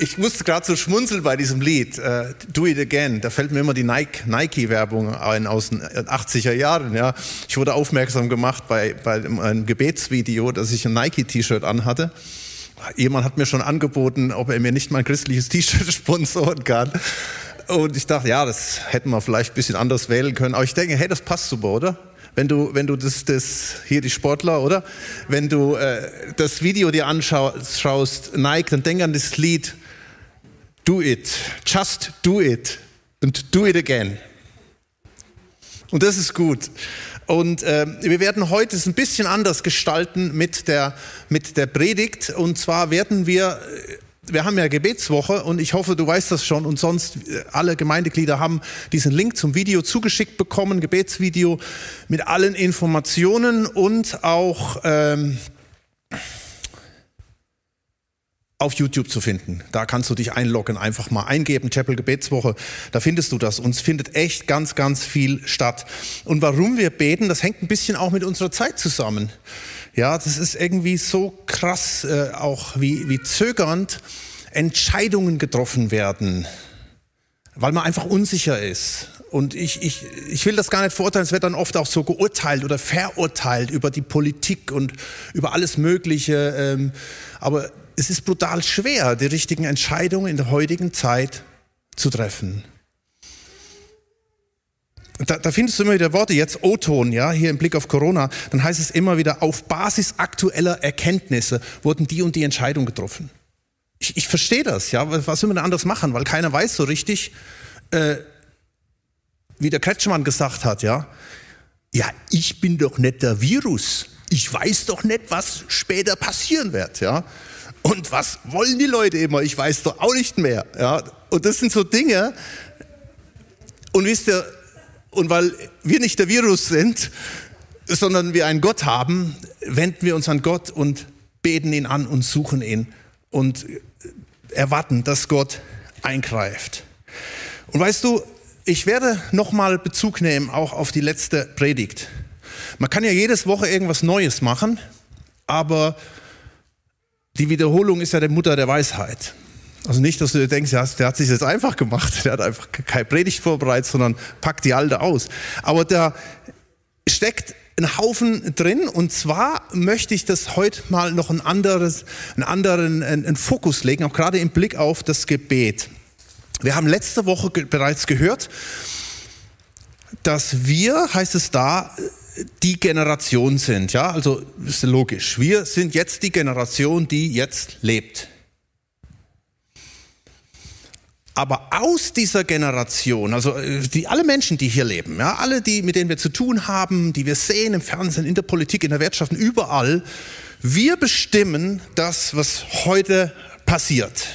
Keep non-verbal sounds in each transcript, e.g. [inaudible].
Ich musste gerade so schmunzeln bei diesem Lied, uh, Do It Again. Da fällt mir immer die Nike-Werbung ein aus den 80er Jahren. Ja. Ich wurde aufmerksam gemacht bei, bei einem Gebetsvideo, dass ich ein Nike-T-Shirt anhatte. Jemand hat mir schon angeboten, ob er mir nicht mal ein christliches T-Shirt [laughs] sponsoren kann. Und ich dachte, ja, das hätten wir vielleicht ein bisschen anders wählen können. Aber ich denke, hey, das passt super, oder? Wenn du, wenn du das, das hier die Sportler, oder? Wenn du äh, das Video dir anschaust, Nike, dann denk an das Lied Do It, Just Do It und Do It Again. Und das ist gut. Und äh, wir werden heute es ein bisschen anders gestalten mit der, mit der Predigt. Und zwar werden wir wir haben ja Gebetswoche und ich hoffe, du weißt das schon und sonst äh, alle Gemeindeglieder haben diesen Link zum Video zugeschickt bekommen, Gebetsvideo mit allen Informationen und auch ähm, auf YouTube zu finden. Da kannst du dich einloggen, einfach mal eingeben, Chapel Gebetswoche, da findest du das. Und es findet echt ganz, ganz viel statt. Und warum wir beten, das hängt ein bisschen auch mit unserer Zeit zusammen. Ja, das ist irgendwie so krass, äh, auch wie, wie zögernd Entscheidungen getroffen werden, weil man einfach unsicher ist. Und ich, ich, ich will das gar nicht verurteilen, es wird dann oft auch so geurteilt oder verurteilt über die Politik und über alles Mögliche. Ähm, aber es ist brutal schwer, die richtigen Entscheidungen in der heutigen Zeit zu treffen. Da, da findest du immer wieder Worte, jetzt O-Ton, ja, hier im Blick auf Corona, dann heißt es immer wieder, auf Basis aktueller Erkenntnisse wurden die und die Entscheidungen getroffen. Ich, ich verstehe das, ja, was will man denn anders machen, weil keiner weiß so richtig, äh, wie der Kretschmann gesagt hat, ja, ja, ich bin doch nicht der Virus. Ich weiß doch nicht, was später passieren wird, ja. Und was wollen die Leute immer? Ich weiß doch auch nicht mehr, ja. Und das sind so Dinge. Und wisst ihr, und weil wir nicht der Virus sind, sondern wir einen Gott haben, wenden wir uns an Gott und beten ihn an und suchen ihn und erwarten, dass Gott eingreift. Und weißt du, ich werde nochmal Bezug nehmen auch auf die letzte Predigt. Man kann ja jedes Woche irgendwas Neues machen, aber die Wiederholung ist ja die Mutter der Weisheit. Also nicht, dass du dir denkst, der hat sich jetzt einfach gemacht, der hat einfach keine Predigt vorbereitet, sondern packt die alte aus. Aber da steckt ein Haufen drin und zwar möchte ich das heute mal noch ein anderes, einen anderen einen Fokus legen, auch gerade im Blick auf das Gebet. Wir haben letzte Woche bereits gehört, dass wir, heißt es da, die Generation sind. Ja, also ist logisch. Wir sind jetzt die Generation, die jetzt lebt. Aber aus dieser Generation, also äh, die, alle Menschen, die hier leben, ja, alle, die, mit denen wir zu tun haben, die wir sehen im Fernsehen, in der Politik, in der Wirtschaft, überall, wir bestimmen das, was heute passiert.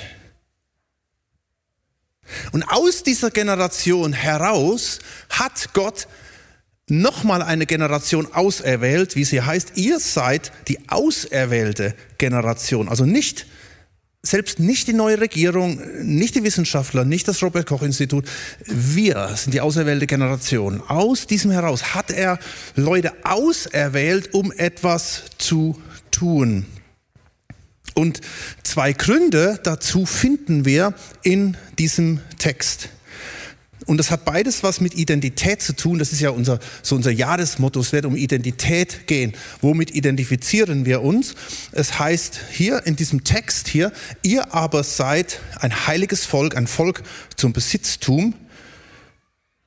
Und aus dieser Generation heraus hat Gott nochmal eine Generation auserwählt, wie sie heißt. Ihr seid die auserwählte Generation. Also nicht selbst nicht die neue Regierung, nicht die Wissenschaftler, nicht das Robert Koch Institut, wir sind die auserwählte Generation. Aus diesem heraus hat er Leute auserwählt, um etwas zu tun. Und zwei Gründe dazu finden wir in diesem Text. Und das hat beides was mit Identität zu tun. Das ist ja unser, so unser Jahresmotto. Es wird um Identität gehen. Womit identifizieren wir uns? Es heißt hier in diesem Text hier, ihr aber seid ein heiliges Volk, ein Volk zum Besitztum,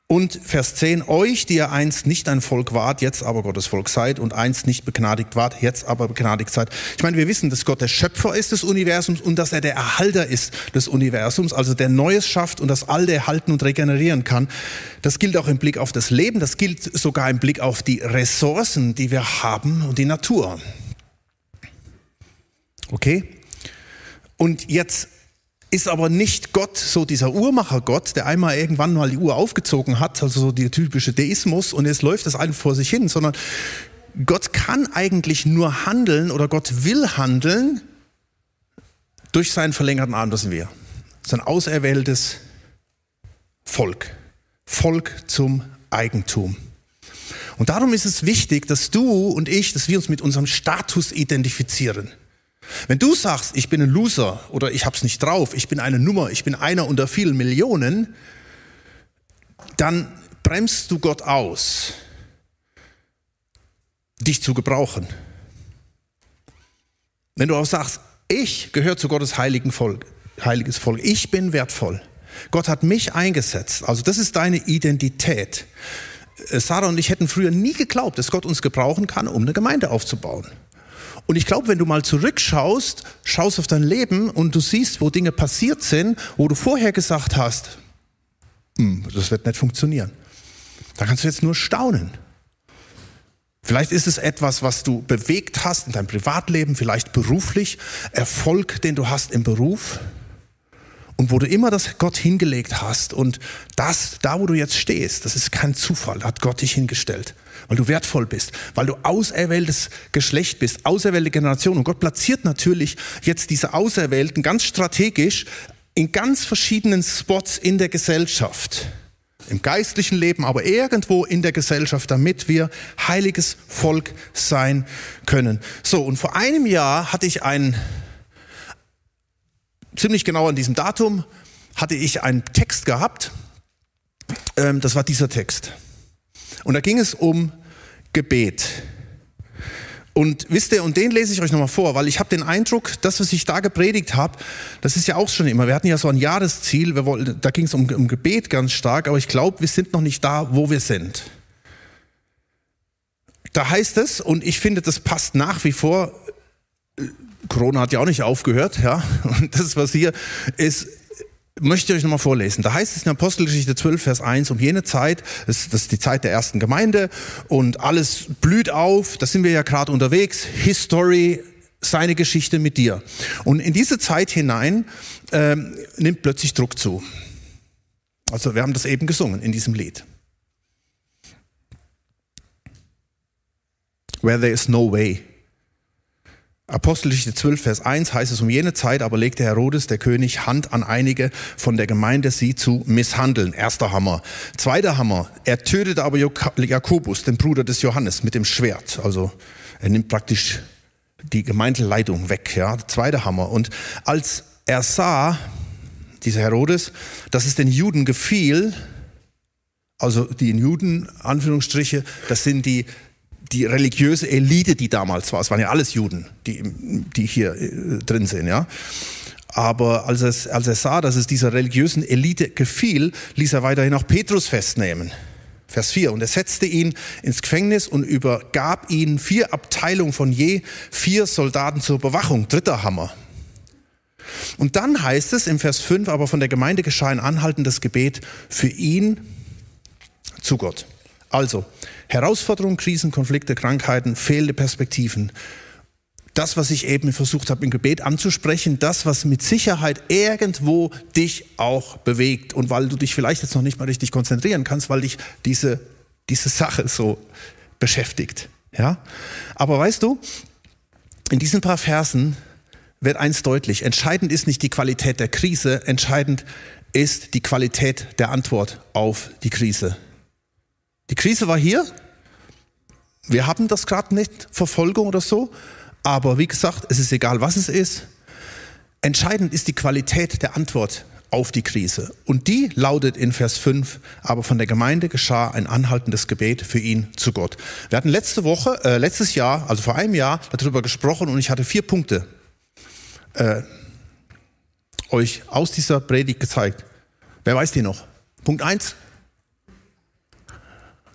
und Vers 10, euch, die ihr einst nicht ein Volk wart, jetzt aber Gottes Volk seid und einst nicht begnadigt wart, jetzt aber begnadigt seid. Ich meine, wir wissen, dass Gott der Schöpfer ist des Universums und dass er der Erhalter ist des Universums, also der Neues schafft und das Alte erhalten und regenerieren kann. Das gilt auch im Blick auf das Leben, das gilt sogar im Blick auf die Ressourcen, die wir haben und die Natur. Okay? Und jetzt ist aber nicht Gott, so dieser Uhrmacher-Gott, der einmal irgendwann mal die Uhr aufgezogen hat, also so der typische Deismus und jetzt läuft das einfach vor sich hin, sondern Gott kann eigentlich nur handeln oder Gott will handeln durch seinen verlängerten Arm, das sind wir. Sein auserwähltes Volk. Volk zum Eigentum. Und darum ist es wichtig, dass du und ich, dass wir uns mit unserem Status identifizieren. Wenn du sagst, ich bin ein Loser oder ich hab's nicht drauf, ich bin eine Nummer, ich bin einer unter vielen Millionen, dann bremst du Gott aus, dich zu gebrauchen. Wenn du auch sagst, ich gehöre zu Gottes heiligen Volk, heiliges Volk, ich bin wertvoll. Gott hat mich eingesetzt. Also das ist deine Identität. Äh, Sarah und ich hätten früher nie geglaubt, dass Gott uns gebrauchen kann, um eine Gemeinde aufzubauen. Und ich glaube, wenn du mal zurückschaust, schaust auf dein Leben und du siehst, wo Dinge passiert sind, wo du vorher gesagt hast, hm, das wird nicht funktionieren. Da kannst du jetzt nur staunen. Vielleicht ist es etwas, was du bewegt hast in deinem Privatleben, vielleicht beruflich, Erfolg, den du hast im Beruf und wo du immer das Gott hingelegt hast und das, da wo du jetzt stehst, das ist kein Zufall, hat Gott dich hingestellt, weil du wertvoll bist, weil du auserwähltes Geschlecht bist, auserwählte Generation und Gott platziert natürlich jetzt diese Auserwählten ganz strategisch in ganz verschiedenen Spots in der Gesellschaft, im geistlichen Leben, aber irgendwo in der Gesellschaft, damit wir heiliges Volk sein können. So, und vor einem Jahr hatte ich ein ziemlich genau an diesem Datum hatte ich einen Text gehabt. Ähm, das war dieser Text. Und da ging es um Gebet. Und wisst ihr, und den lese ich euch nochmal vor, weil ich habe den Eindruck, das, was ich da gepredigt habe, das ist ja auch schon immer, wir hatten ja so ein Jahresziel, wollten, da ging es um, um Gebet ganz stark, aber ich glaube, wir sind noch nicht da, wo wir sind. Da heißt es, und ich finde, das passt nach wie vor, Corona hat ja auch nicht aufgehört, ja. Und das, was hier ist, möchte ich euch nochmal vorlesen. Da heißt es in Apostelgeschichte 12, Vers 1, um jene Zeit, das, ist die Zeit der ersten Gemeinde und alles blüht auf, da sind wir ja gerade unterwegs, History, seine Geschichte mit dir. Und in diese Zeit hinein ähm, nimmt plötzlich Druck zu. Also wir haben das eben gesungen in diesem Lied. Where there is no way. Apostelgeschichte 12, Vers 1 heißt es, um jene Zeit aber legte Herodes, der König, Hand an einige von der Gemeinde, sie zu misshandeln. Erster Hammer. Zweiter Hammer, er tötete aber Jakobus, den Bruder des Johannes, mit dem Schwert. Also er nimmt praktisch die Gemeindeleitung weg. Ja. Zweiter Hammer. Und als er sah, dieser Herodes, dass es den Juden gefiel, also die Juden, Anführungsstriche, das sind die die religiöse Elite, die damals war, es waren ja alles Juden, die, die hier äh, drin sind, ja. Aber als, es, als er sah, dass es dieser religiösen Elite gefiel, ließ er weiterhin auch Petrus festnehmen. Vers 4. Und er setzte ihn ins Gefängnis und übergab ihn vier Abteilungen von je vier Soldaten zur Bewachung. Dritter Hammer. Und dann heißt es im Vers 5, aber von der Gemeinde geschah ein anhaltendes Gebet für ihn zu Gott. Also, Herausforderungen, Krisen, Konflikte, Krankheiten, fehlende Perspektiven. Das, was ich eben versucht habe im Gebet anzusprechen, das, was mit Sicherheit irgendwo dich auch bewegt und weil du dich vielleicht jetzt noch nicht mal richtig konzentrieren kannst, weil dich diese, diese Sache so beschäftigt. Ja? Aber weißt du, in diesen paar Versen wird eins deutlich. Entscheidend ist nicht die Qualität der Krise, entscheidend ist die Qualität der Antwort auf die Krise. Die Krise war hier. Wir haben das gerade nicht, Verfolgung oder so. Aber wie gesagt, es ist egal, was es ist. Entscheidend ist die Qualität der Antwort auf die Krise. Und die lautet in Vers 5, aber von der Gemeinde geschah ein anhaltendes Gebet für ihn zu Gott. Wir hatten letzte Woche, äh, letztes Jahr, also vor einem Jahr, darüber gesprochen und ich hatte vier Punkte äh, euch aus dieser Predigt gezeigt. Wer weiß die noch? Punkt 1,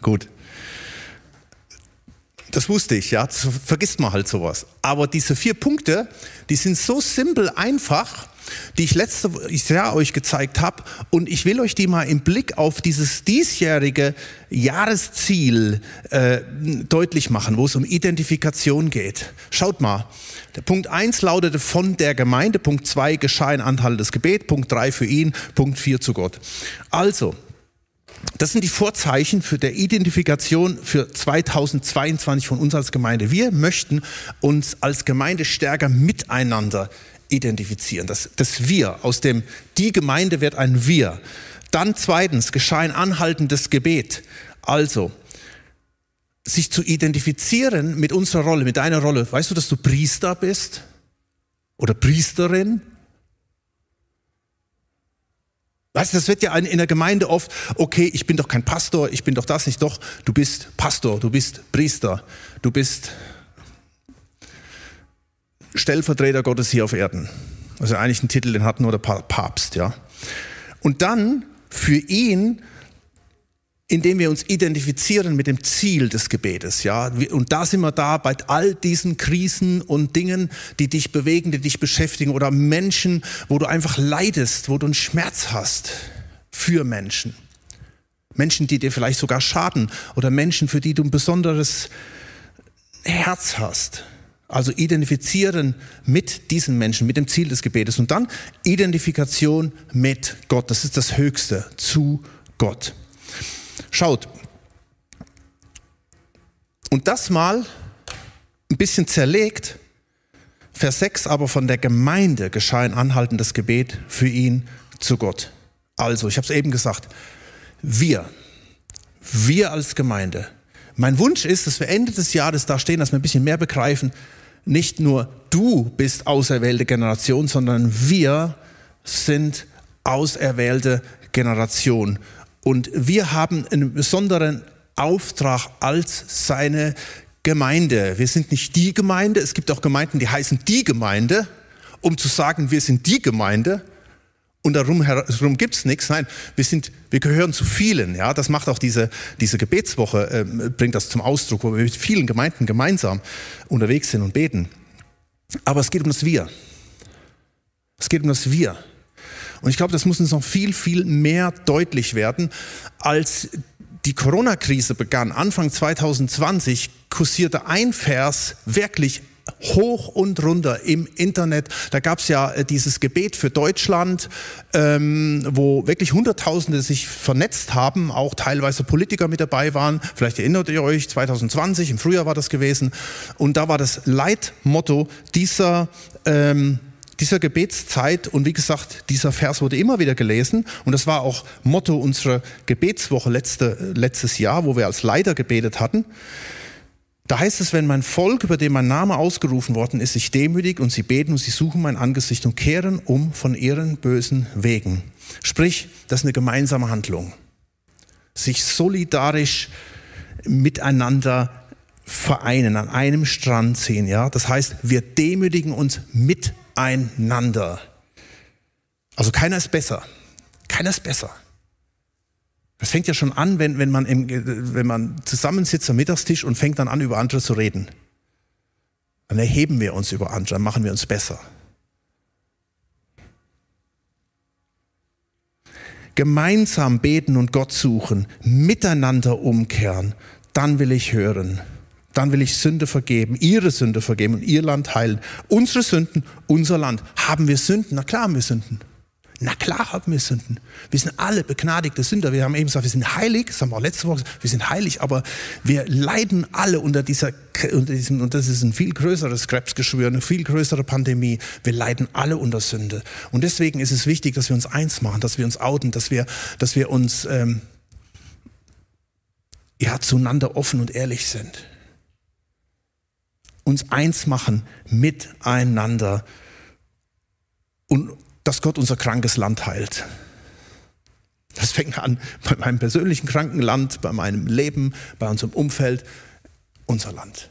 Gut. Das wusste ich, ja. Das vergisst man halt sowas. Aber diese vier Punkte, die sind so simpel einfach, die ich letzte Jahr euch gezeigt habe. Und ich will euch die mal im Blick auf dieses diesjährige Jahresziel äh, deutlich machen, wo es um Identifikation geht. Schaut mal. Der Punkt 1 lautete von der Gemeinde, Punkt 2 geschah ein Anteil des Gebet, Punkt 3 für ihn, Punkt 4 zu Gott. Also, das sind die Vorzeichen für der Identifikation für 2022 von uns als Gemeinde. Wir möchten uns als Gemeinde stärker miteinander identifizieren. Das, das Wir, aus dem die Gemeinde wird ein Wir. Dann zweitens geschah ein anhaltendes Gebet. Also, sich zu identifizieren mit unserer Rolle, mit deiner Rolle. Weißt du, dass du Priester bist? oder Priesterin. Weißt du, das wird ja in der Gemeinde oft, okay, ich bin doch kein Pastor, ich bin doch das nicht, doch, du bist Pastor, du bist Priester, du bist Stellvertreter Gottes hier auf Erden. Also eigentlich ein Titel, den hat nur der Papst, ja. Und dann für ihn indem wir uns identifizieren mit dem Ziel des Gebetes, ja. Und da sind wir da bei all diesen Krisen und Dingen, die dich bewegen, die dich beschäftigen oder Menschen, wo du einfach leidest, wo du einen Schmerz hast für Menschen. Menschen, die dir vielleicht sogar schaden oder Menschen, für die du ein besonderes Herz hast. Also identifizieren mit diesen Menschen, mit dem Ziel des Gebetes und dann Identifikation mit Gott. Das ist das Höchste zu Gott. Schaut. Und das mal ein bisschen zerlegt. Vers 6 aber von der Gemeinde geschah ein anhaltendes Gebet für ihn zu Gott. Also, ich habe es eben gesagt, wir, wir als Gemeinde. Mein Wunsch ist, dass wir Ende des Jahres da stehen, dass wir ein bisschen mehr begreifen, nicht nur du bist auserwählte Generation, sondern wir sind auserwählte Generation. Und wir haben einen besonderen Auftrag als seine Gemeinde. Wir sind nicht die Gemeinde. Es gibt auch Gemeinden, die heißen die Gemeinde, um zu sagen, wir sind die Gemeinde. Und darum herum gibt's nichts. Nein, wir sind, wir gehören zu vielen. Ja, das macht auch diese diese Gebetswoche äh, bringt das zum Ausdruck, wo wir mit vielen Gemeinden gemeinsam unterwegs sind und beten. Aber es geht um das Wir. Es geht um das Wir. Und ich glaube, das muss uns noch viel, viel mehr deutlich werden, als die Corona-Krise begann, Anfang 2020, kursierte ein Vers wirklich hoch und runter im Internet. Da gab es ja äh, dieses Gebet für Deutschland, ähm, wo wirklich Hunderttausende sich vernetzt haben, auch teilweise Politiker mit dabei waren. Vielleicht erinnert ihr euch, 2020, im Frühjahr war das gewesen. Und da war das Leitmotto dieser ähm, dieser Gebetszeit und wie gesagt, dieser Vers wurde immer wieder gelesen und das war auch Motto unserer Gebetswoche letzte, letztes Jahr, wo wir als Leiter gebetet hatten. Da heißt es, wenn mein Volk, über dem mein Name ausgerufen worden ist, sich demütigt und sie beten und sie suchen mein Angesicht und kehren um von ihren bösen Wegen. Sprich, das ist eine gemeinsame Handlung. Sich solidarisch miteinander vereinen, an einem Strand ziehen, ja. Das heißt, wir demütigen uns mit miteinander. Also keiner ist besser. Keiner ist besser. Das fängt ja schon an, wenn, wenn, man, im, wenn man zusammensitzt am Mittagstisch und fängt dann an, über andere zu reden. Dann erheben wir uns über andere, dann machen wir uns besser. Gemeinsam beten und Gott suchen, miteinander umkehren, dann will ich hören dann will ich Sünde vergeben, ihre Sünde vergeben und ihr Land heilen. Unsere Sünden, unser Land. Haben wir Sünden? Na klar haben wir Sünden. Na klar haben wir Sünden. Wir sind alle begnadigte Sünder. Wir haben eben gesagt, wir sind heilig, das haben wir auch letzte Woche gesagt, wir sind heilig, aber wir leiden alle unter dieser, unter diesem, und das ist ein viel größeres Krebsgeschwür, eine viel größere Pandemie. Wir leiden alle unter Sünde. Und deswegen ist es wichtig, dass wir uns eins machen, dass wir uns outen, dass wir, dass wir uns, ähm, ja, zueinander offen und ehrlich sind uns eins machen miteinander und dass Gott unser krankes Land heilt. Das fängt an bei meinem persönlichen kranken Land, bei meinem Leben, bei unserem Umfeld, unser Land.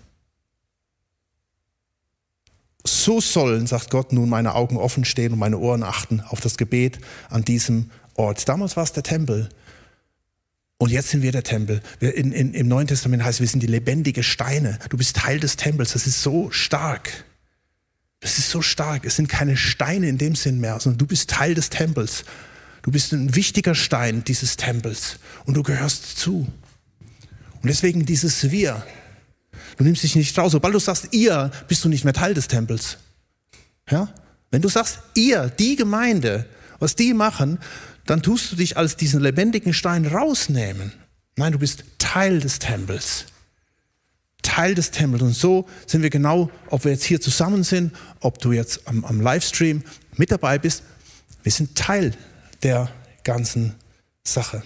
So sollen, sagt Gott, nun meine Augen offen stehen und meine Ohren achten auf das Gebet an diesem Ort. Damals war es der Tempel. Und jetzt sind wir der Tempel. Wir in, in, Im Neuen Testament heißt, wir sind die lebendige Steine. Du bist Teil des Tempels. Das ist so stark. Das ist so stark. Es sind keine Steine in dem Sinn mehr, sondern du bist Teil des Tempels. Du bist ein wichtiger Stein dieses Tempels und du gehörst zu. Und deswegen dieses Wir. Du nimmst dich nicht raus. Sobald du sagst ihr, bist du nicht mehr Teil des Tempels. Ja? Wenn du sagst ihr, die Gemeinde, was die machen, dann tust du dich als diesen lebendigen Stein rausnehmen. Nein, du bist Teil des Tempels. Teil des Tempels. Und so sind wir genau, ob wir jetzt hier zusammen sind, ob du jetzt am, am Livestream mit dabei bist, wir sind Teil der ganzen Sache.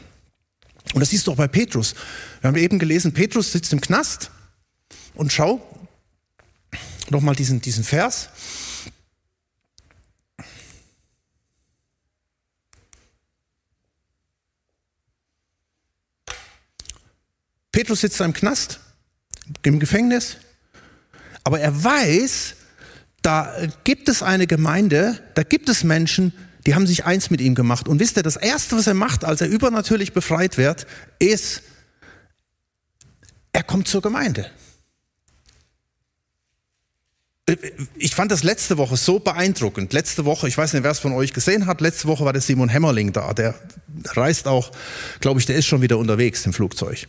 Und das siehst du auch bei Petrus. Wir haben eben gelesen, Petrus sitzt im Knast und schau nochmal diesen, diesen Vers. Petrus sitzt da im Knast, im Gefängnis, aber er weiß, da gibt es eine Gemeinde, da gibt es Menschen, die haben sich eins mit ihm gemacht. Und wisst ihr, das Erste, was er macht, als er übernatürlich befreit wird, ist, er kommt zur Gemeinde. Ich fand das letzte Woche so beeindruckend. Letzte Woche, ich weiß nicht, wer es von euch gesehen hat, letzte Woche war der Simon Hämmerling da. Der reist auch, glaube ich, der ist schon wieder unterwegs im Flugzeug.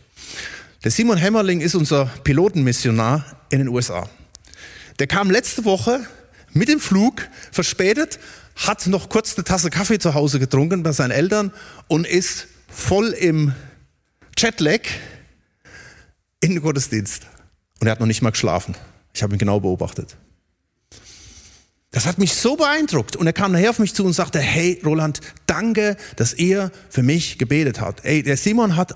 Der Simon Hämmerling ist unser Pilotenmissionar in den USA. Der kam letzte Woche mit dem Flug verspätet, hat noch kurz eine Tasse Kaffee zu Hause getrunken bei seinen Eltern und ist voll im Jetlag in den Gottesdienst. Und er hat noch nicht mal geschlafen. Ich habe ihn genau beobachtet. Das hat mich so beeindruckt. Und er kam nachher auf mich zu und sagte, hey Roland, danke, dass ihr für mich gebetet habt. Ey, der Simon hat,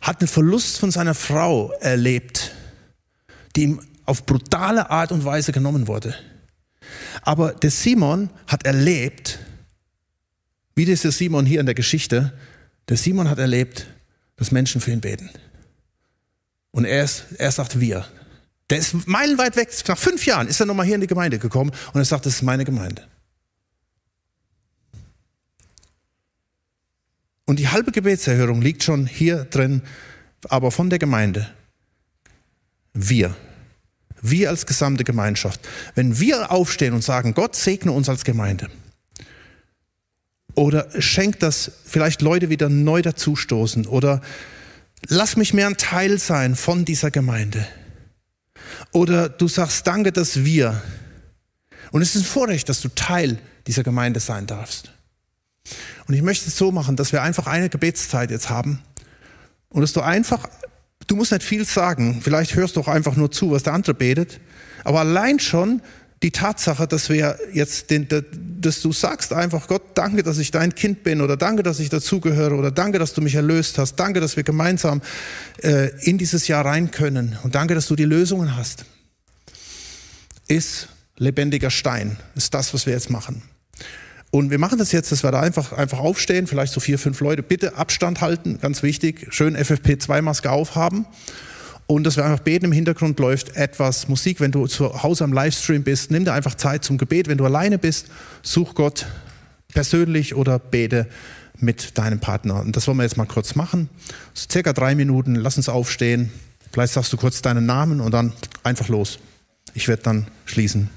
hat einen Verlust von seiner Frau erlebt, die ihm auf brutale Art und Weise genommen wurde. Aber der Simon hat erlebt, wie dieser Simon hier in der Geschichte, der Simon hat erlebt, dass Menschen für ihn beten. Und er, ist, er sagt wir. Der ist meilenweit weg. Nach fünf Jahren ist er nochmal hier in die Gemeinde gekommen und er sagt, das ist meine Gemeinde. Und die halbe Gebetserhörung liegt schon hier drin, aber von der Gemeinde. Wir. Wir als gesamte Gemeinschaft. Wenn wir aufstehen und sagen, Gott segne uns als Gemeinde. Oder schenkt das vielleicht Leute wieder neu dazustoßen. Oder lass mich mehr ein Teil sein von dieser Gemeinde. Oder du sagst, danke, dass wir. Und es ist ein Vorrecht, dass du Teil dieser Gemeinde sein darfst. Und ich möchte es so machen, dass wir einfach eine Gebetszeit jetzt haben und dass du einfach Du musst nicht viel sagen. Vielleicht hörst du auch einfach nur zu, was der andere betet. Aber allein schon die Tatsache, dass wir jetzt, den, dass du sagst einfach, Gott, danke, dass ich dein Kind bin oder danke, dass ich dazugehöre oder danke, dass du mich erlöst hast. Danke, dass wir gemeinsam äh, in dieses Jahr rein können und danke, dass du die Lösungen hast. Ist lebendiger Stein. Ist das, was wir jetzt machen. Und wir machen das jetzt, dass wir da einfach, einfach aufstehen, vielleicht so vier, fünf Leute. Bitte Abstand halten, ganz wichtig. Schön FFP2-Maske aufhaben. Und dass wir einfach beten, im Hintergrund läuft etwas Musik. Wenn du zu Hause am Livestream bist, nimm dir einfach Zeit zum Gebet. Wenn du alleine bist, such Gott persönlich oder bete mit deinem Partner. Und das wollen wir jetzt mal kurz machen. So circa drei Minuten, lass uns aufstehen. Vielleicht sagst du kurz deinen Namen und dann einfach los. Ich werde dann schließen.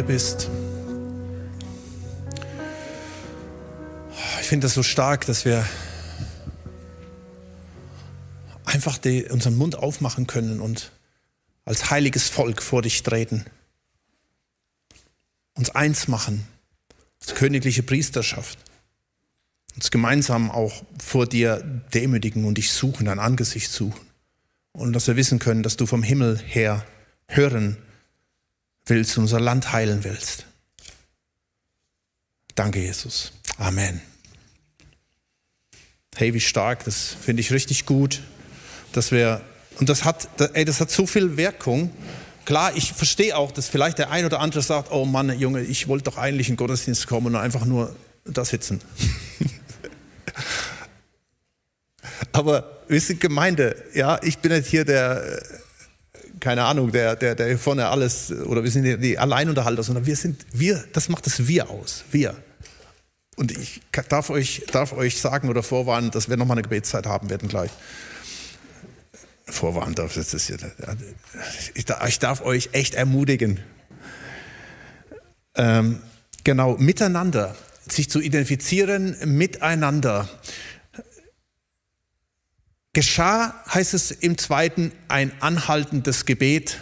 Hier bist. Ich finde das so stark, dass wir einfach die, unseren Mund aufmachen können und als heiliges Volk vor dich treten. Uns eins machen, als königliche Priesterschaft. Uns gemeinsam auch vor dir demütigen und dich suchen, dein Angesicht suchen. Und dass wir wissen können, dass du vom Himmel her hören willst, unser Land heilen willst. Danke, Jesus. Amen. Hey, wie stark, das finde ich richtig gut, dass wir, und das hat, ey, das hat so viel Wirkung. Klar, ich verstehe auch, dass vielleicht der ein oder andere sagt, oh Mann, Junge, ich wollte doch eigentlich in den Gottesdienst kommen und einfach nur da sitzen. [laughs] Aber wir sind Gemeinde, ja, ich bin nicht hier der, keine Ahnung, der, der, der hier vorne alles, oder wir sind die, die Alleinunterhalter, sondern wir sind, wir, das macht das Wir aus, wir. Und ich darf euch, darf euch sagen oder vorwarnen, dass wir nochmal eine Gebetszeit haben werden gleich. Vorwarnen darf ich das hier. Ich, ich darf euch echt ermutigen. Ähm, genau, miteinander, sich zu identifizieren, miteinander geschah, heißt es im zweiten, ein anhaltendes Gebet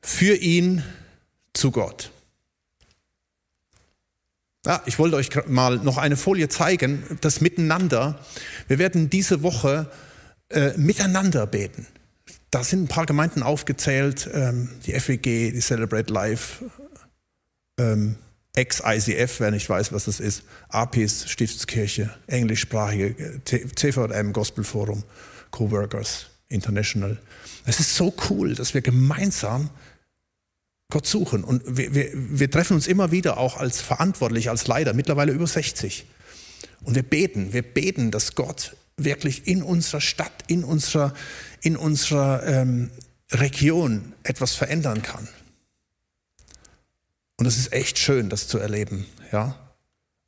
für ihn zu Gott. Ja, ich wollte euch mal noch eine Folie zeigen, das Miteinander. Wir werden diese Woche äh, miteinander beten. Da sind ein paar Gemeinden aufgezählt, ähm, die FWG, die Celebrate Life, ähm, Ex-ICF, wer nicht weiß, was das ist, APIS, Stiftskirche, englischsprachige, CVM, Gospel Forum, Coworkers International. Es ist so cool, dass wir gemeinsam Gott suchen. Und wir, wir, wir treffen uns immer wieder auch als verantwortlich, als Leiter, mittlerweile über 60. Und wir beten, wir beten, dass Gott wirklich in unserer Stadt, in unserer, in unserer ähm, Region etwas verändern kann. Und es ist echt schön, das zu erleben, ja.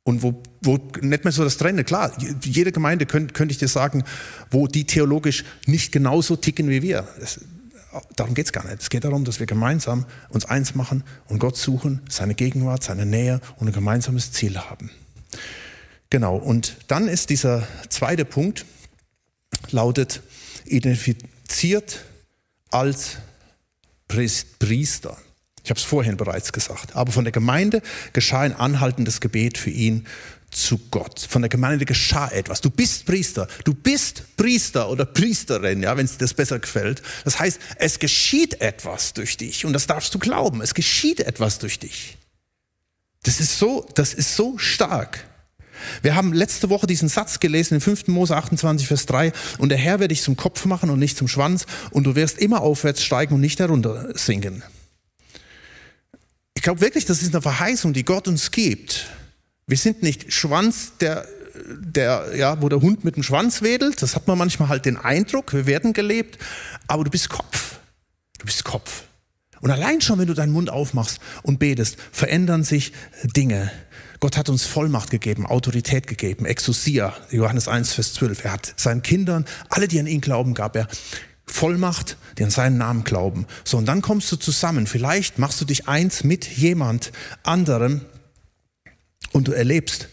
Und wo, wo nicht mehr so das Trennen, klar, jede Gemeinde könnte, könnte ich dir sagen, wo die theologisch nicht genauso ticken wie wir. Das, darum geht es gar nicht. Es geht darum, dass wir gemeinsam uns eins machen und Gott suchen, seine Gegenwart, seine Nähe und ein gemeinsames Ziel haben. Genau, und dann ist dieser zweite Punkt, lautet, identifiziert als Priester. Ich habe es vorhin bereits gesagt. Aber von der Gemeinde geschah ein anhaltendes Gebet für ihn zu Gott. Von der Gemeinde geschah etwas. Du bist Priester. Du bist Priester oder Priesterin, ja, wenn es dir das besser gefällt. Das heißt, es geschieht etwas durch dich und das darfst du glauben. Es geschieht etwas durch dich. Das ist so, das ist so stark. Wir haben letzte Woche diesen Satz gelesen in 5. Mose 28, Vers 3. Und der Herr wird dich zum Kopf machen und nicht zum Schwanz und du wirst immer aufwärts steigen und nicht herunter sinken. Ich glaube wirklich, das ist eine Verheißung, die Gott uns gibt. Wir sind nicht Schwanz, der, der, ja, wo der Hund mit dem Schwanz wedelt. Das hat man manchmal halt den Eindruck. Wir werden gelebt. Aber du bist Kopf. Du bist Kopf. Und allein schon, wenn du deinen Mund aufmachst und betest, verändern sich Dinge. Gott hat uns Vollmacht gegeben, Autorität gegeben, Exousia, Johannes 1, Vers 12. Er hat seinen Kindern, alle, die an ihn glauben, gab er Vollmacht, die an seinen Namen glauben. So, und dann kommst du zusammen. Vielleicht machst du dich eins mit jemand anderem und du erlebst,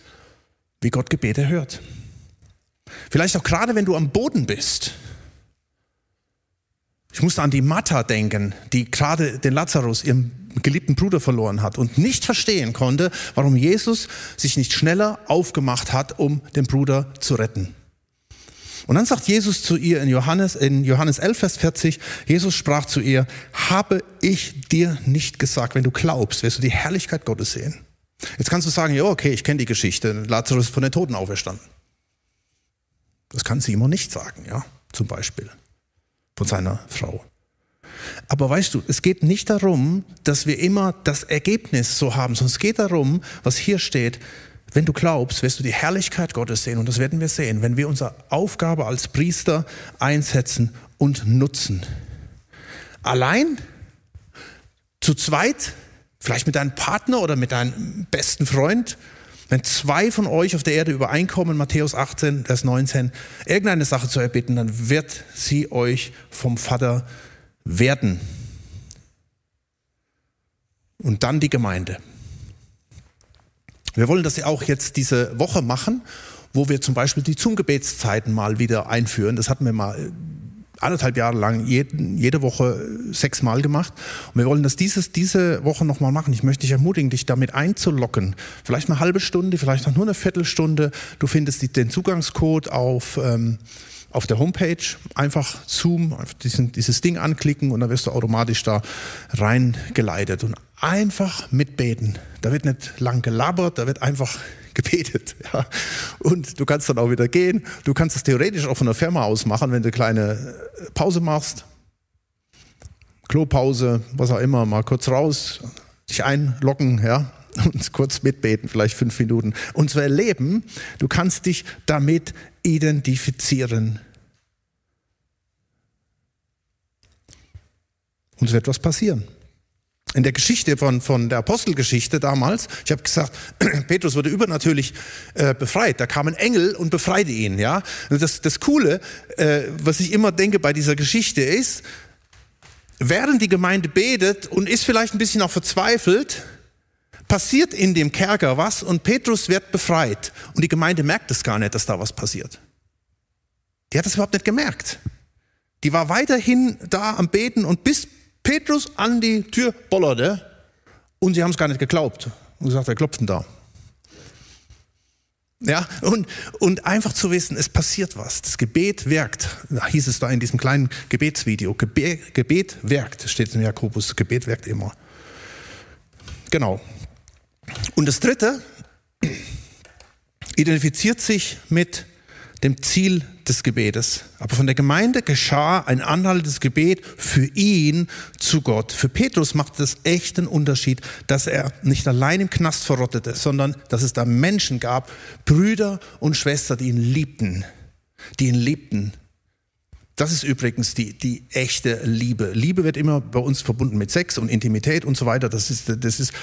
wie Gott Gebete hört. Vielleicht auch gerade, wenn du am Boden bist. Ich musste an die Martha denken, die gerade den Lazarus, ihren geliebten Bruder, verloren hat und nicht verstehen konnte, warum Jesus sich nicht schneller aufgemacht hat, um den Bruder zu retten. Und dann sagt Jesus zu ihr in Johannes, in Johannes 11, Vers 40, Jesus sprach zu ihr, habe ich dir nicht gesagt, wenn du glaubst, wirst du die Herrlichkeit Gottes sehen. Jetzt kannst du sagen, ja, okay, ich kenne die Geschichte, Lazarus ist von den Toten auferstanden. Das kann Simon nicht sagen, ja, zum Beispiel, von seiner Frau. Aber weißt du, es geht nicht darum, dass wir immer das Ergebnis so haben, sondern es geht darum, was hier steht, wenn du glaubst, wirst du die Herrlichkeit Gottes sehen und das werden wir sehen, wenn wir unsere Aufgabe als Priester einsetzen und nutzen. Allein, zu zweit, vielleicht mit deinem Partner oder mit deinem besten Freund, wenn zwei von euch auf der Erde übereinkommen, Matthäus 18, Vers 19, irgendeine Sache zu erbitten, dann wird sie euch vom Vater werden. Und dann die Gemeinde. Wir wollen das ja auch jetzt diese Woche machen, wo wir zum Beispiel die Zungebetszeiten mal wieder einführen. Das hatten wir mal anderthalb Jahre lang jeden, jede Woche sechsmal gemacht. Und wir wollen das dieses, diese Woche nochmal machen. Ich möchte dich ermutigen, dich damit einzulocken. Vielleicht eine halbe Stunde, vielleicht auch nur eine Viertelstunde. Du findest den Zugangscode auf, ähm, auf der Homepage. Einfach Zoom, diesen, dieses Ding anklicken und dann wirst du automatisch da reingeleitet. Und einfach mitbeten. Da wird nicht lang gelabert, da wird einfach [laughs] gebetet. Ja. Und du kannst dann auch wieder gehen. Du kannst es theoretisch auch von der Firma aus machen, wenn du eine kleine äh, Pause machst. Klopause, was auch immer, mal kurz raus, dich einloggen, ja, [laughs] und kurz mitbeten, vielleicht fünf Minuten. Und zu erleben, du kannst dich damit identifizieren. Und es wird was passieren in der Geschichte von, von der Apostelgeschichte damals, ich habe gesagt, [clears throat] Petrus wurde übernatürlich äh, befreit. Da kam ein Engel und befreite ihn. Ja, das, das Coole, äh, was ich immer denke bei dieser Geschichte ist, während die Gemeinde betet und ist vielleicht ein bisschen auch verzweifelt, passiert in dem Kerker was und Petrus wird befreit und die Gemeinde merkt es gar nicht, dass da was passiert. Die hat es überhaupt nicht gemerkt. Die war weiterhin da am Beten und bis Petrus an die Tür bollerte und sie haben es gar nicht geglaubt und gesagt, wer klopft denn da? Ja, und, und einfach zu wissen, es passiert was. Das Gebet wirkt. Da hieß es da in diesem kleinen Gebetsvideo. Gebet, Gebet wirkt, steht im Jakobus. Gebet wirkt immer. Genau. Und das dritte identifiziert sich mit dem Ziel des Gebetes. Aber von der Gemeinde geschah ein anhaltendes Gebet für ihn zu Gott. Für Petrus macht es echt einen Unterschied, dass er nicht allein im Knast verrottete, sondern dass es da Menschen gab, Brüder und Schwestern, die ihn liebten. Die ihn liebten. Das ist übrigens die, die echte Liebe. Liebe wird immer bei uns verbunden mit Sex und Intimität und so weiter. Das ist, das ist,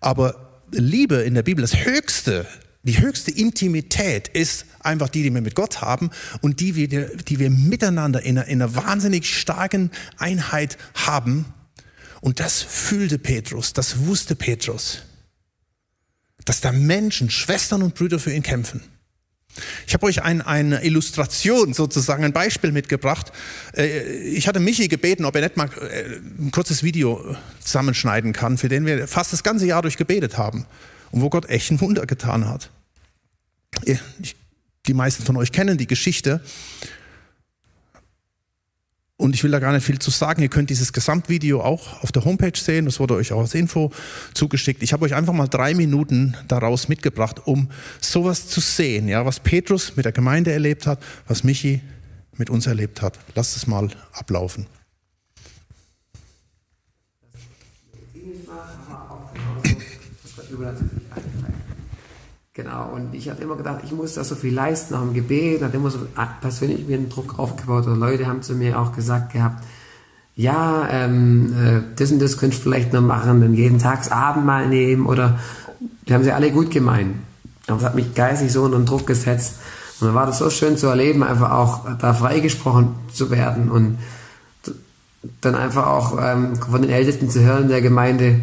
aber Liebe in der Bibel, das Höchste, die höchste Intimität ist einfach die, die wir mit Gott haben und die, wir, die wir miteinander in einer, in einer wahnsinnig starken Einheit haben. Und das fühlte Petrus, das wusste Petrus, dass da Menschen, Schwestern und Brüder für ihn kämpfen. Ich habe euch ein, eine Illustration, sozusagen ein Beispiel mitgebracht. Äh, ich hatte Michi gebeten, ob er nicht mal äh, ein kurzes Video zusammenschneiden kann, für den wir fast das ganze Jahr durch gebetet haben und wo Gott echt ein Wunder getan hat. Die meisten von euch kennen die Geschichte. Und ich will da gar nicht viel zu sagen. Ihr könnt dieses Gesamtvideo auch auf der Homepage sehen. Das wurde euch auch als Info zugeschickt. Ich habe euch einfach mal drei Minuten daraus mitgebracht, um sowas zu sehen, ja, was Petrus mit der Gemeinde erlebt hat, was Michi mit uns erlebt hat. Lasst es mal ablaufen. Genau, und ich habe immer gedacht, ich muss da so viel leisten, auch im Gebet, hat immer so persönlich mir einen Druck aufgebaut. Oder Leute haben zu mir auch gesagt gehabt, ja, ähm, äh, das und das könntest du vielleicht noch machen, dann jeden Tag Abendmahl nehmen oder die haben sie alle gut gemeint. Aber es hat mich geistig so unter Druck gesetzt. Und dann war das so schön zu erleben, einfach auch da freigesprochen zu werden und dann einfach auch ähm, von den Ältesten zu hören der Gemeinde,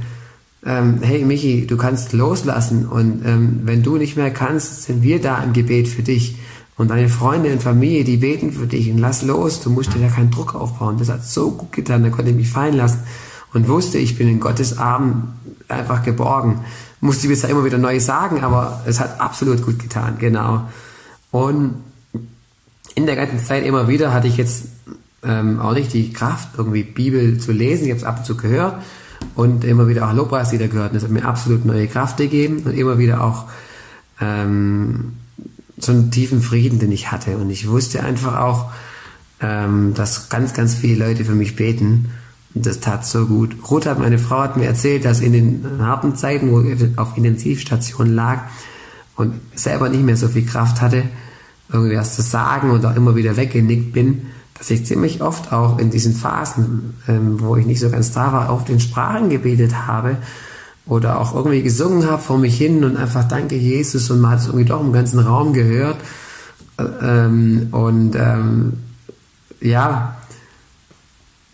ähm, hey Michi, du kannst loslassen und ähm, wenn du nicht mehr kannst, sind wir da im Gebet für dich. Und deine Freunde und Familie, die beten für dich und lass los, du musst dir da keinen Druck aufbauen. Das hat so gut getan, da konnte ich mich fallen lassen und wusste, ich bin in Gottes Armen einfach geborgen. Musste ich bisher immer wieder neu sagen, aber es hat absolut gut getan, genau. Und in der ganzen Zeit immer wieder hatte ich jetzt ähm, auch nicht die Kraft, irgendwie Bibel zu lesen. Ich habe es ab und zu gehört und immer wieder auch Lobpreislieder gehört. Und das hat mir absolut neue Kraft gegeben und immer wieder auch ähm, so einen tiefen Frieden, den ich hatte. Und ich wusste einfach auch, ähm, dass ganz, ganz viele Leute für mich beten. Und das tat so gut. Ruth hat, meine Frau, hat mir erzählt, dass in den harten Zeiten, wo ich auf Intensivstation lag und selber nicht mehr so viel Kraft hatte, irgendwie was zu sagen und auch immer wieder weggenickt bin, dass ich ziemlich oft auch in diesen Phasen, ähm, wo ich nicht so ganz da war, auf den Sprachen gebetet habe oder auch irgendwie gesungen habe vor mich hin und einfach danke Jesus und man hat es irgendwie doch im ganzen Raum gehört. Ähm, und ähm, ja,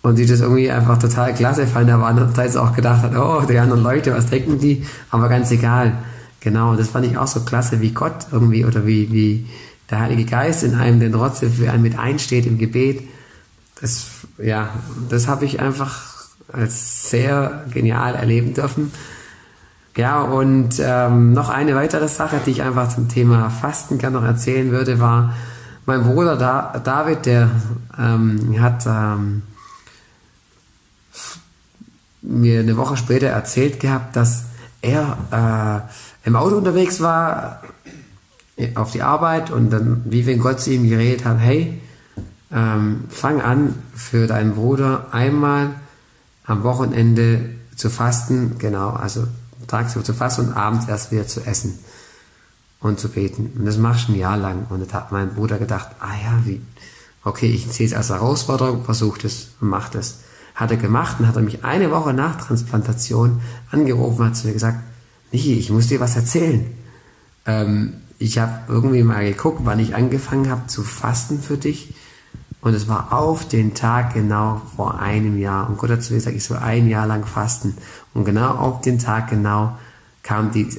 und die das irgendwie einfach total klasse fand, aber andererseits auch gedacht hat, oh, die anderen Leute, was denken die? Aber ganz egal. Genau, das fand ich auch so klasse, wie Gott irgendwie oder wie, wie der Heilige Geist in einem den trotzdem für einen mit einsteht im Gebet. Das, ja, das habe ich einfach als sehr genial erleben dürfen. Ja, und ähm, noch eine weitere Sache, die ich einfach zum Thema Fasten gerne noch erzählen würde, war mein Bruder da David, der ähm, hat ähm, mir eine Woche später erzählt gehabt, dass er äh, im Auto unterwegs war auf die Arbeit und dann, wie wenn Gott zu ihm geredet hat, hey, ähm, fang an für deinen Bruder einmal am Wochenende zu fasten, genau, also tagsüber zu fasten und abends erst wieder zu essen und zu beten. Und das machst du ein Jahr lang. Und da hat mein Bruder gedacht, ah ja, wie, okay, ich sehe es als Herausforderung, versuche es und mache das. Hat er gemacht und hat er mich eine Woche nach Transplantation angerufen und hat zu mir gesagt, Michi, ich muss dir was erzählen. Ähm, ich habe irgendwie mal geguckt, wann ich angefangen habe zu fasten für dich. Und es war auf den Tag genau vor einem Jahr. Und Gott hat zu mir gesagt, ich soll ein Jahr lang fasten. Und genau auf den Tag genau kam, die,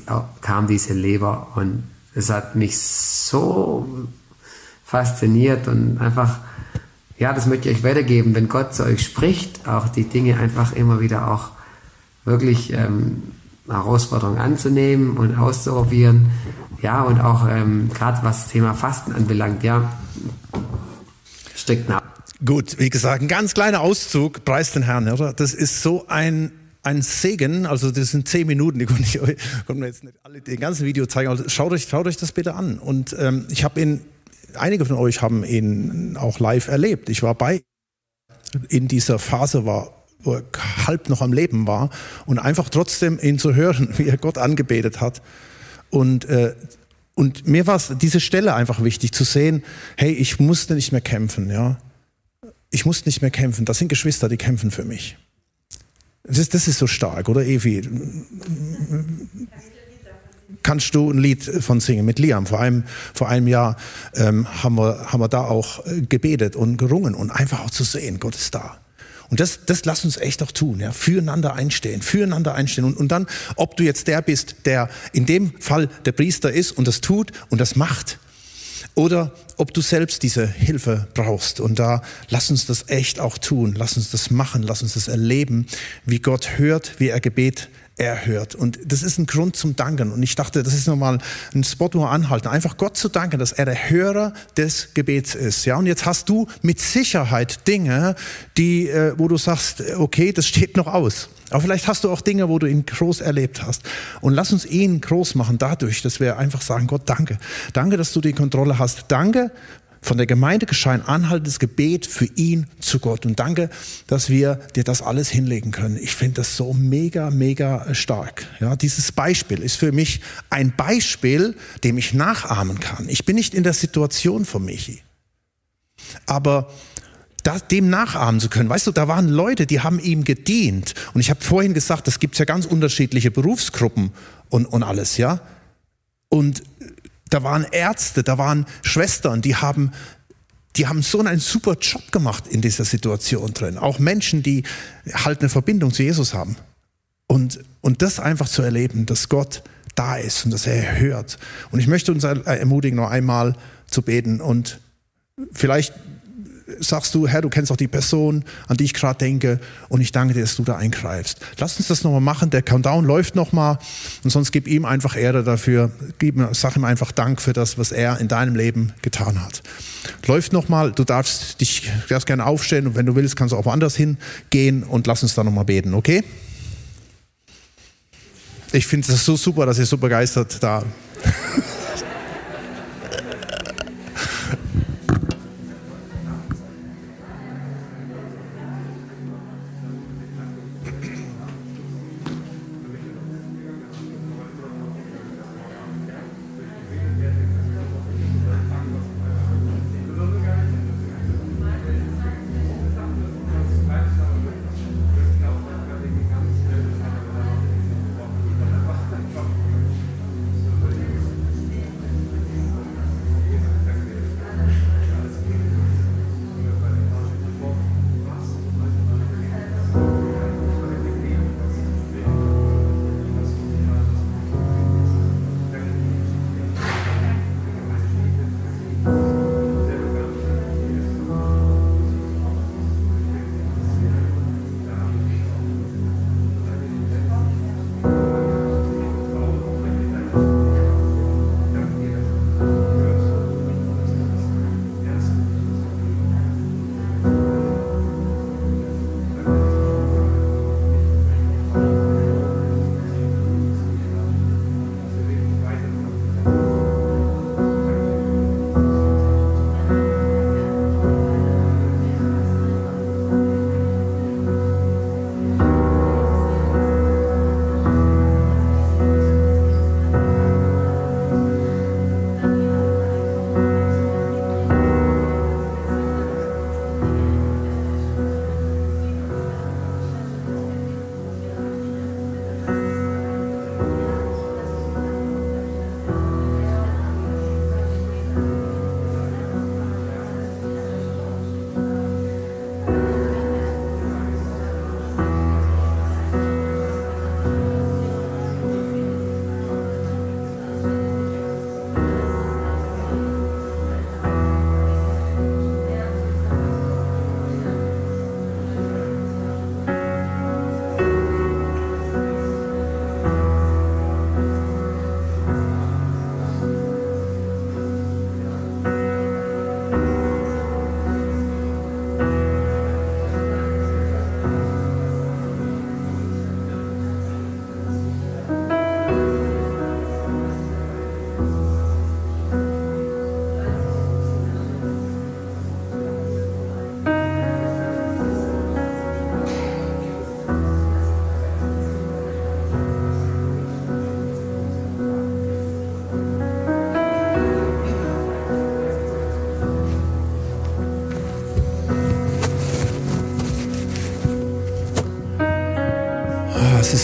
kam diese Leber. Und es hat mich so fasziniert und einfach, ja, das möchte ich euch weitergeben. Wenn Gott zu euch spricht, auch die Dinge einfach immer wieder auch wirklich ähm, Herausforderungen anzunehmen und auszuprobieren. Ja, und auch ähm, gerade was das Thema Fasten anbelangt, ja, steckt nach. Gut, wie gesagt, ein ganz kleiner Auszug, preis den Herrn, oder? Das ist so ein, ein Segen, also das sind zehn Minuten, die konnte ich euch, konnte jetzt nicht alle den ganzen Video zeigen, also schaut euch, schaut euch das bitte an. Und ähm, ich habe ihn, einige von euch haben ihn auch live erlebt. Ich war bei in dieser Phase war, halb noch am Leben war und einfach trotzdem ihn zu hören, [laughs] wie er Gott angebetet hat und äh, und mir war es diese Stelle einfach wichtig zu sehen, hey, ich musste nicht mehr kämpfen, ja. Ich musste nicht mehr kämpfen. Das sind Geschwister, die kämpfen für mich. Das ist, das ist so stark, oder Evi? Kannst du ein Lied von singen mit Liam? Vor einem, vor einem Jahr ähm, haben, wir, haben wir da auch äh, gebetet und gerungen und einfach auch zu sehen, Gott ist da. Und das, das lass uns echt auch tun, ja, füreinander einstehen, füreinander einstehen. Und, und dann, ob du jetzt der bist, der in dem Fall der Priester ist und das tut und das macht, oder ob du selbst diese Hilfe brauchst. Und da lass uns das echt auch tun, lass uns das machen, lass uns das erleben, wie Gott hört, wie er Gebet erhört. Und das ist ein Grund zum Danken. Und ich dachte, das ist nochmal ein Spot, wo wir anhalten. Einfach Gott zu danken, dass er der Hörer des Gebets ist. Ja, und jetzt hast du mit Sicherheit Dinge, die, äh, wo du sagst, okay, das steht noch aus. Aber vielleicht hast du auch Dinge, wo du ihn groß erlebt hast. Und lass uns ihn groß machen dadurch, dass wir einfach sagen, Gott, danke. Danke, dass du die Kontrolle hast. Danke von der Gemeinde geschah ein anhaltendes Gebet für ihn zu Gott. Und danke, dass wir dir das alles hinlegen können. Ich finde das so mega, mega stark. Ja, dieses Beispiel ist für mich ein Beispiel, dem ich nachahmen kann. Ich bin nicht in der Situation von Michi. Aber das, dem nachahmen zu können. Weißt du, da waren Leute, die haben ihm gedient. Und ich habe vorhin gesagt, es gibt ja ganz unterschiedliche Berufsgruppen und, und alles, ja. Und da waren Ärzte, da waren Schwestern, die haben, die haben so einen super Job gemacht in dieser Situation drin. Auch Menschen, die halt eine Verbindung zu Jesus haben. Und, und das einfach zu erleben, dass Gott da ist und dass er hört. Und ich möchte uns ermutigen, noch einmal zu beten und vielleicht sagst du, Herr, du kennst auch die Person, an die ich gerade denke, und ich danke dir, dass du da eingreifst. Lass uns das nochmal machen. Der Countdown läuft nochmal und sonst gib ihm einfach Ehre dafür. Gib, sag ihm einfach Dank für das, was er in deinem Leben getan hat. Läuft nochmal, du darfst dich darfst gerne aufstellen und wenn du willst, kannst du auch woanders hingehen und lass uns da nochmal beten, okay? Ich finde es so super, dass ihr so begeistert da.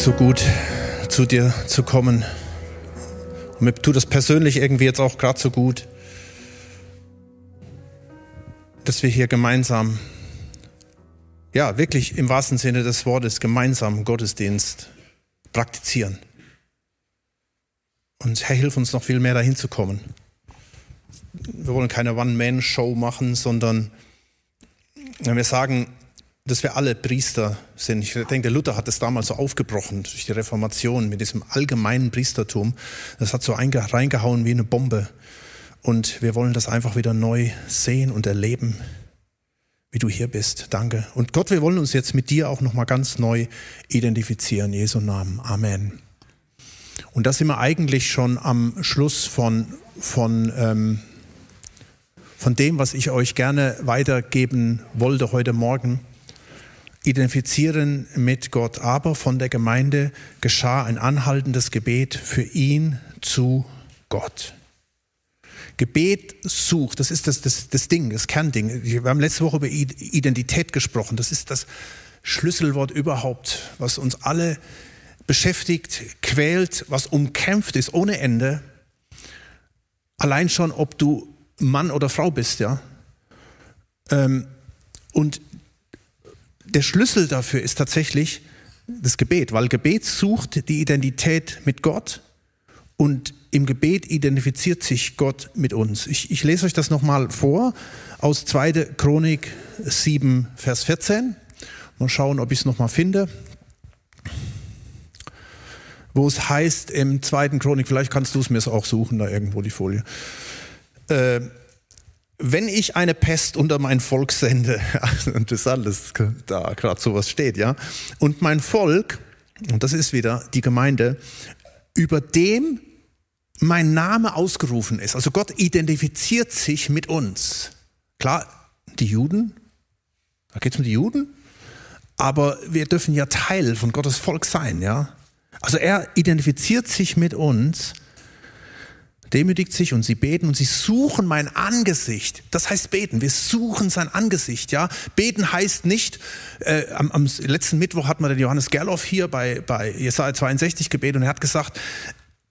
So gut, zu dir zu kommen. Und mir tut das persönlich irgendwie jetzt auch gerade so gut, dass wir hier gemeinsam, ja, wirklich im wahrsten Sinne des Wortes, gemeinsam Gottesdienst praktizieren. Und Herr, hilf uns noch viel mehr dahin zu kommen. Wir wollen keine One-Man-Show machen, sondern wenn wir sagen, dass wir alle Priester sind. Ich denke, Luther hat das damals so aufgebrochen durch die Reformation mit diesem allgemeinen Priestertum. Das hat so reingehauen wie eine Bombe. Und wir wollen das einfach wieder neu sehen und erleben, wie du hier bist. Danke. Und Gott, wir wollen uns jetzt mit dir auch nochmal ganz neu identifizieren. Jesu Namen. Amen. Und da sind wir eigentlich schon am Schluss von, von, ähm, von dem, was ich euch gerne weitergeben wollte heute Morgen identifizieren mit Gott, aber von der Gemeinde geschah ein anhaltendes Gebet für ihn zu Gott. Gebet sucht, das ist das, das, das Ding, das Kernding. Wir haben letzte Woche über Identität gesprochen. Das ist das Schlüsselwort überhaupt, was uns alle beschäftigt, quält, was umkämpft ist ohne Ende. Allein schon, ob du Mann oder Frau bist, ja. Ähm, und der Schlüssel dafür ist tatsächlich das Gebet, weil Gebet sucht die Identität mit Gott und im Gebet identifiziert sich Gott mit uns. Ich, ich lese euch das nochmal vor aus 2. Chronik 7, Vers 14. Mal schauen, ob ich es nochmal finde. Wo es heißt im 2. Chronik, vielleicht kannst du es mir auch suchen, da irgendwo die Folie. Äh, wenn ich eine Pest unter mein Volk sende, [laughs] interessant, dass da gerade sowas steht, ja, und mein Volk, und das ist wieder die Gemeinde, über dem mein Name ausgerufen ist, also Gott identifiziert sich mit uns. Klar, die Juden, da geht es um die Juden, aber wir dürfen ja Teil von Gottes Volk sein, ja. Also er identifiziert sich mit uns demütigt sich und sie beten und sie suchen mein Angesicht. Das heißt beten. Wir suchen sein Angesicht. Ja, beten heißt nicht. Äh, am, am, letzten Mittwoch hat man den Johannes Gerloff hier bei bei Jesaja 62 gebetet und er hat gesagt,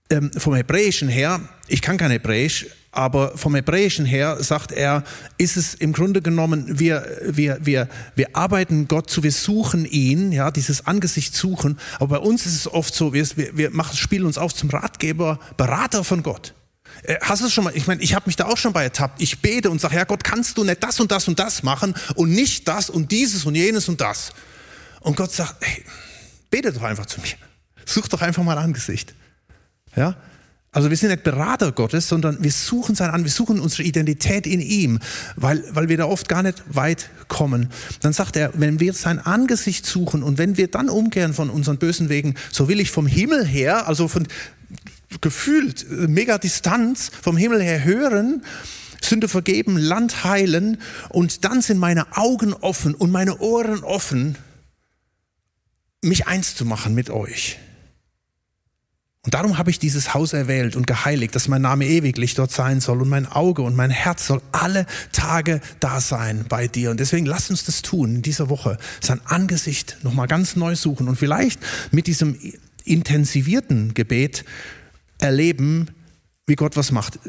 ähm, vom Hebräischen her, ich kann kein Hebräisch, aber vom Hebräischen her sagt er, ist es im Grunde genommen, wir, wir, wir, wir arbeiten Gott zu, wir suchen ihn, ja, dieses Angesicht suchen. Aber bei uns ist es oft so, wir, wir machen, spielen uns auf zum Ratgeber, Berater von Gott. Äh, hast du es schon mal, ich meine, ich habe mich da auch schon bei ertappt. Ich bete und sage, Herr Gott, kannst du nicht das und das und das machen und nicht das und dieses und jenes und das. Und Gott sagt, hey, bete doch einfach zu mir. Such doch einfach mal Angesicht. Ja? Also wir sind nicht Berater Gottes, sondern wir suchen sein an, wir suchen unsere Identität in ihm, weil, weil wir da oft gar nicht weit kommen. Dann sagt er, wenn wir sein Angesicht suchen und wenn wir dann umkehren von unseren bösen Wegen, so will ich vom Himmel her, also von, gefühlt äh, mega Distanz vom Himmel her hören, Sünde vergeben, Land heilen und dann sind meine Augen offen und meine Ohren offen, mich eins zu machen mit euch. Und darum habe ich dieses Haus erwählt und geheiligt, dass mein Name ewiglich dort sein soll und mein Auge und mein Herz soll alle Tage da sein bei dir. Und deswegen lass uns das tun in dieser Woche, sein Angesicht nochmal ganz neu suchen und vielleicht mit diesem intensivierten Gebet erleben, wie Gott was macht.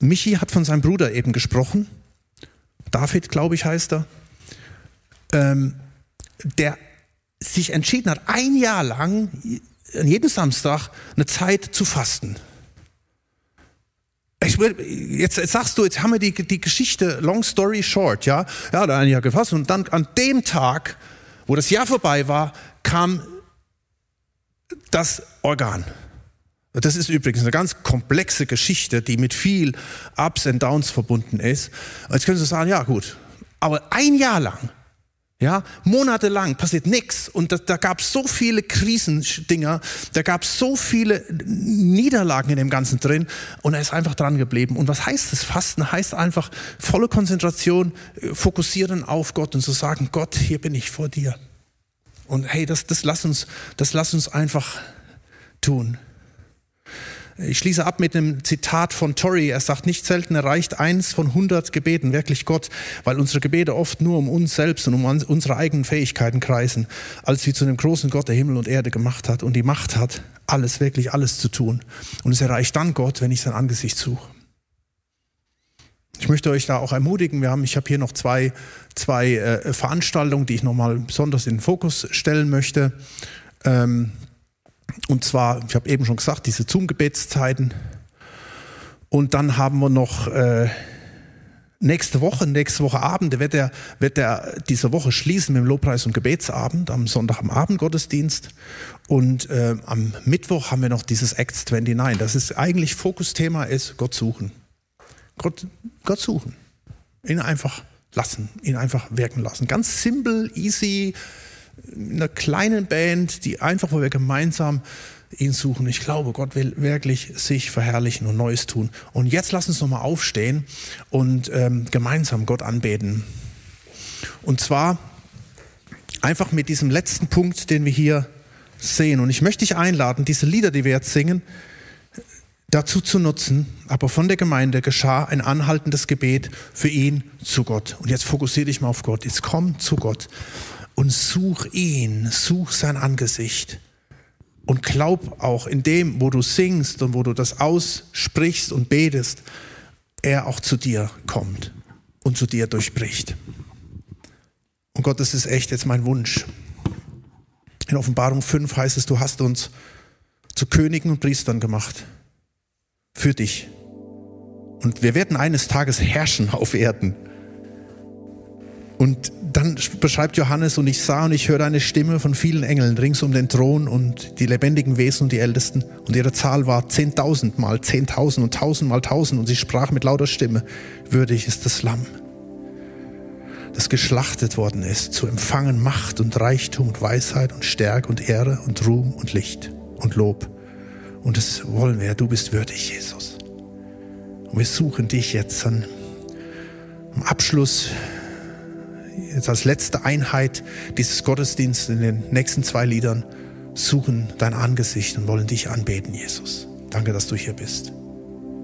Michi hat von seinem Bruder eben gesprochen. David, glaube ich, heißt er. Ähm, der sich entschieden hat, ein Jahr lang, jeden Samstag, eine Zeit zu fasten. Ich, jetzt, jetzt, sagst du, jetzt haben wir die, die Geschichte, long story short, ja. Ja, da ein Jahr gefasst und dann an dem Tag, wo das Jahr vorbei war, kam das Organ. Das ist übrigens eine ganz komplexe Geschichte, die mit viel Ups und Downs verbunden ist. Jetzt können Sie sagen, ja gut, aber ein Jahr lang, ja, monatelang passiert nichts und da, da gab es so viele Krisendinger, da gab es so viele Niederlagen in dem Ganzen drin und er ist einfach dran geblieben. Und was heißt das? Fasten heißt einfach volle Konzentration, äh, fokussieren auf Gott und zu so sagen, Gott, hier bin ich vor dir. Und hey, das, das lass uns, das lass uns einfach tun. Ich schließe ab mit einem Zitat von Torrey. Er sagt, nicht selten erreicht eins von hundert Gebeten wirklich Gott, weil unsere Gebete oft nur um uns selbst und um unsere eigenen Fähigkeiten kreisen, als sie zu dem großen Gott, der Himmel und Erde gemacht hat und die Macht hat, alles, wirklich alles zu tun. Und es erreicht dann Gott, wenn ich sein Angesicht suche. Ich möchte euch da auch ermutigen. Wir haben, ich habe hier noch zwei, zwei äh, Veranstaltungen, die ich nochmal besonders in den Fokus stellen möchte. Ähm, und zwar, ich habe eben schon gesagt, diese Zoom-Gebetszeiten. Und dann haben wir noch äh, nächste Woche, nächste Woche Abend, wird er, wird er diese Woche schließen mit dem Lobpreis- und Gebetsabend, am Sonntag am Abend Gottesdienst. Und äh, am Mittwoch haben wir noch dieses Acts 29. Das ist eigentlich Fokusthema ist Gott suchen. Gott, Gott suchen. Ihn einfach lassen, ihn einfach wirken lassen. Ganz simpel, easy, einer kleinen Band, die einfach, wo wir gemeinsam ihn suchen. Ich glaube, Gott will wirklich sich verherrlichen und Neues tun. Und jetzt lass uns nochmal aufstehen und ähm, gemeinsam Gott anbeten. Und zwar einfach mit diesem letzten Punkt, den wir hier sehen. Und ich möchte dich einladen, diese Lieder, die wir jetzt singen, dazu zu nutzen, aber von der Gemeinde geschah ein anhaltendes Gebet für ihn zu Gott. Und jetzt fokussiere dich mal auf Gott. Jetzt komm zu Gott und such ihn, such sein Angesicht. Und glaub auch in dem, wo du singst und wo du das aussprichst und betest, er auch zu dir kommt und zu dir durchbricht. Und Gott, das ist echt jetzt mein Wunsch. In Offenbarung 5 heißt es, du hast uns zu Königen und Priestern gemacht für dich. Und wir werden eines Tages herrschen auf Erden. Und dann beschreibt Johannes, und ich sah und ich hörte eine Stimme von vielen Engeln rings um den Thron und die lebendigen Wesen und die Ältesten. Und ihre Zahl war zehntausend mal zehntausend und tausend mal tausend. Und sie sprach mit lauter Stimme, würdig ist das Lamm, das geschlachtet worden ist, zu empfangen Macht und Reichtum und Weisheit und Stärke und Ehre und Ruhm und Licht und Lob und das wollen wir. Du bist würdig, Jesus. Und wir suchen dich jetzt am Abschluss, jetzt als letzte Einheit dieses Gottesdienstes in den nächsten zwei Liedern, suchen dein Angesicht und wollen dich anbeten, Jesus. Danke, dass du hier bist.